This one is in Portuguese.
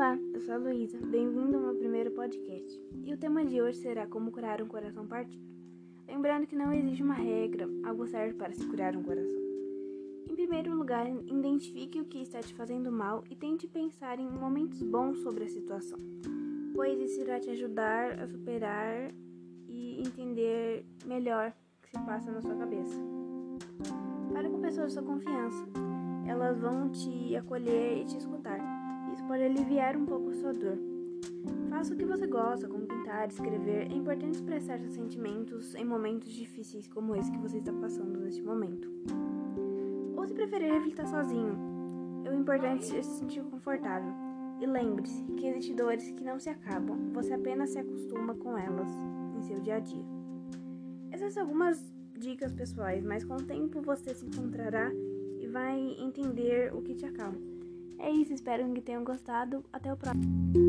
a Luísa, bem-vindo ao meu primeiro podcast. E o tema de hoje será como curar um coração partido. Lembrando que não existe uma regra, algo certo para se curar um coração. Em primeiro lugar, identifique o que está te fazendo mal e tente pensar em momentos bons sobre a situação, pois isso irá te ajudar a superar e entender melhor o que se passa na sua cabeça. Fale com pessoas de sua confiança, elas vão te acolher e te escutar pode aliviar um pouco sua dor. Faça o que você gosta, como pintar, escrever. É importante expressar seus sentimentos em momentos difíceis como esse que você está passando neste momento. Ou se preferir refletir sozinho, o importante é se sentir confortável. E lembre-se que existem dores que não se acabam, você apenas se acostuma com elas em seu dia a dia. Essas são algumas dicas pessoais, mas com o tempo você se encontrará e vai entender o que te acalma. É isso, espero que tenham gostado. Até o próximo.